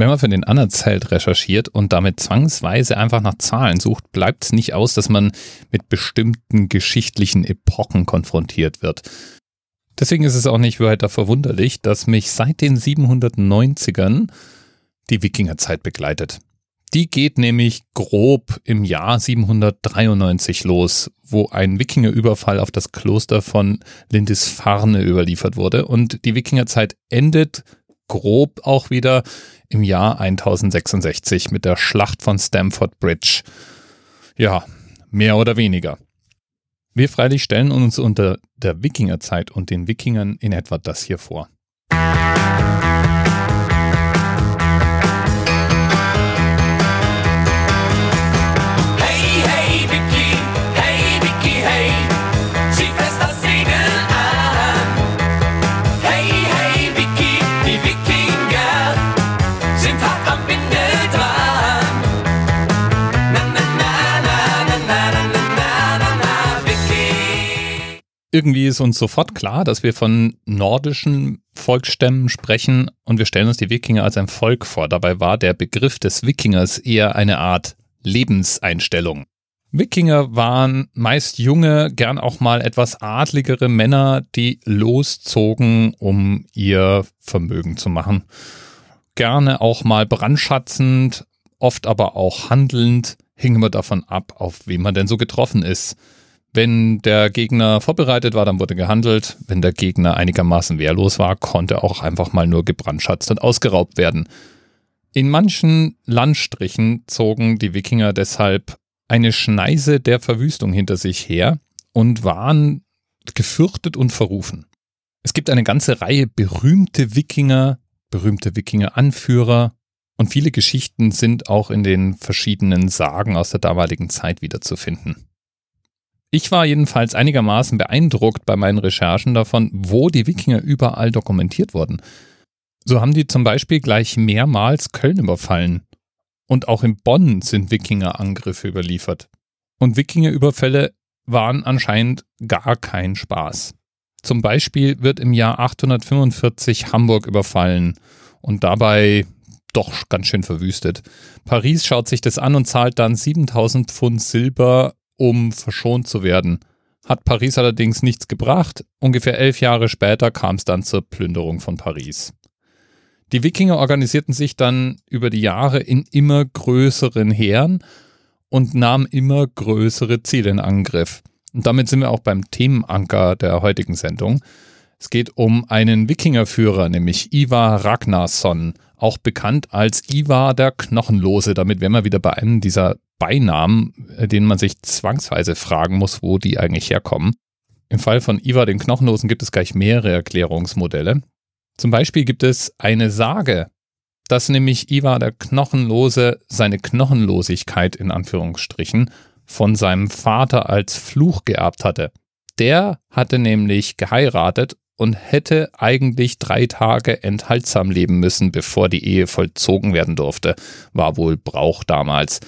Wenn man für den Anerzelt recherchiert und damit zwangsweise einfach nach Zahlen sucht, bleibt es nicht aus, dass man mit bestimmten geschichtlichen Epochen konfrontiert wird. Deswegen ist es auch nicht weiter verwunderlich, dass mich seit den 790ern die Wikingerzeit begleitet. Die geht nämlich grob im Jahr 793 los, wo ein Wikingerüberfall auf das Kloster von Lindisfarne überliefert wurde. Und die Wikingerzeit endet grob auch wieder im Jahr 1066 mit der Schlacht von Stamford Bridge. Ja, mehr oder weniger. Wir freilich stellen uns unter der Wikingerzeit und den Wikingern in etwa das hier vor. Irgendwie ist uns sofort klar, dass wir von nordischen Volksstämmen sprechen und wir stellen uns die Wikinger als ein Volk vor. Dabei war der Begriff des Wikingers eher eine Art Lebenseinstellung. Wikinger waren meist junge, gern auch mal etwas adligere Männer, die loszogen, um ihr Vermögen zu machen. Gerne auch mal brandschatzend, oft aber auch handelnd, hing immer davon ab, auf wen man denn so getroffen ist. Wenn der Gegner vorbereitet war, dann wurde gehandelt. Wenn der Gegner einigermaßen wehrlos war, konnte auch einfach mal nur gebrandschatzt und ausgeraubt werden. In manchen Landstrichen zogen die Wikinger deshalb eine Schneise der Verwüstung hinter sich her und waren gefürchtet und verrufen. Es gibt eine ganze Reihe berühmte Wikinger, berühmte Wikinger-Anführer und viele Geschichten sind auch in den verschiedenen Sagen aus der damaligen Zeit wiederzufinden. Ich war jedenfalls einigermaßen beeindruckt bei meinen Recherchen davon, wo die Wikinger überall dokumentiert wurden. So haben die zum Beispiel gleich mehrmals Köln überfallen. Und auch in Bonn sind Wikinger-Angriffe überliefert. Und Wikinger-Überfälle waren anscheinend gar kein Spaß. Zum Beispiel wird im Jahr 845 Hamburg überfallen und dabei doch ganz schön verwüstet. Paris schaut sich das an und zahlt dann 7000 Pfund Silber um verschont zu werden. Hat Paris allerdings nichts gebracht. Ungefähr elf Jahre später kam es dann zur Plünderung von Paris. Die Wikinger organisierten sich dann über die Jahre in immer größeren Heeren und nahmen immer größere Ziele in Angriff. Und damit sind wir auch beim Themenanker der heutigen Sendung. Es geht um einen Wikingerführer, nämlich Ivar Ragnarsson, auch bekannt als Ivar der Knochenlose. Damit wären wir wieder bei einem dieser Beinamen, äh, denen man sich zwangsweise fragen muss, wo die eigentlich herkommen. Im Fall von Ivar den Knochenlosen gibt es gleich mehrere Erklärungsmodelle. Zum Beispiel gibt es eine Sage, dass nämlich Ivar der Knochenlose seine Knochenlosigkeit in Anführungsstrichen von seinem Vater als Fluch geerbt hatte. Der hatte nämlich geheiratet und hätte eigentlich drei Tage enthaltsam leben müssen, bevor die Ehe vollzogen werden durfte. War wohl Brauch damals.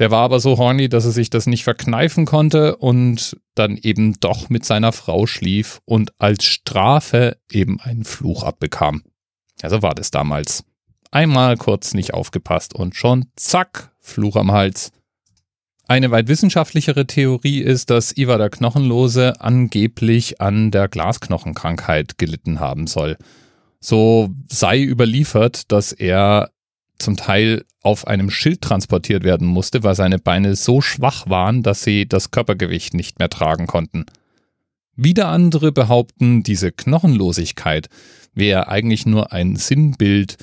Der war aber so horny, dass er sich das nicht verkneifen konnte und dann eben doch mit seiner Frau schlief und als Strafe eben einen Fluch abbekam. Ja, so war das damals. Einmal kurz nicht aufgepasst und schon zack, Fluch am Hals. Eine weit wissenschaftlichere Theorie ist, dass Ivar der Knochenlose angeblich an der Glasknochenkrankheit gelitten haben soll. So sei überliefert, dass er zum Teil auf einem Schild transportiert werden musste, weil seine Beine so schwach waren, dass sie das Körpergewicht nicht mehr tragen konnten. Wieder andere behaupten, diese Knochenlosigkeit wäre eigentlich nur ein Sinnbild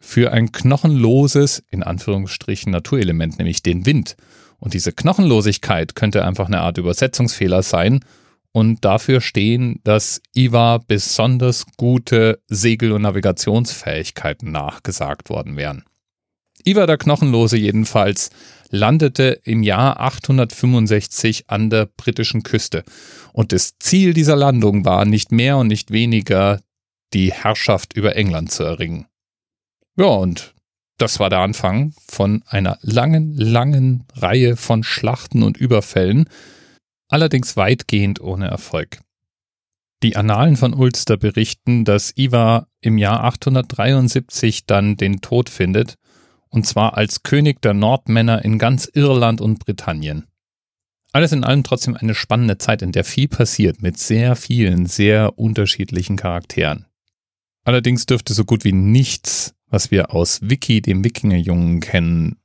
für ein knochenloses, in Anführungsstrichen, Naturelement, nämlich den Wind. Und diese Knochenlosigkeit könnte einfach eine Art Übersetzungsfehler sein und dafür stehen, dass Ivar besonders gute Segel- und Navigationsfähigkeiten nachgesagt worden wären. Ivar der Knochenlose jedenfalls landete im Jahr 865 an der britischen Küste und das Ziel dieser Landung war nicht mehr und nicht weniger die Herrschaft über England zu erringen. Ja, und das war der Anfang von einer langen, langen Reihe von Schlachten und Überfällen, allerdings weitgehend ohne Erfolg. Die Annalen von Ulster berichten, dass Ivar im Jahr 873 dann den Tod findet, und zwar als König der Nordmänner in ganz Irland und Britannien. Alles in allem trotzdem eine spannende Zeit, in der viel passiert, mit sehr vielen, sehr unterschiedlichen Charakteren. Allerdings dürfte so gut wie nichts, was wir aus Wiki, dem Wikingerjungen kennen,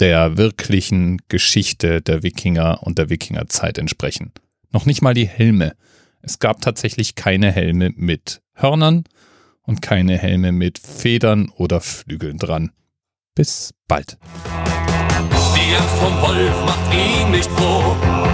der wirklichen Geschichte der Wikinger und der Wikingerzeit entsprechen. Noch nicht mal die Helme. Es gab tatsächlich keine Helme mit Hörnern und keine Helme mit Federn oder Flügeln dran. Bis bald. Die Angst vom Wolf macht ihn nicht froh.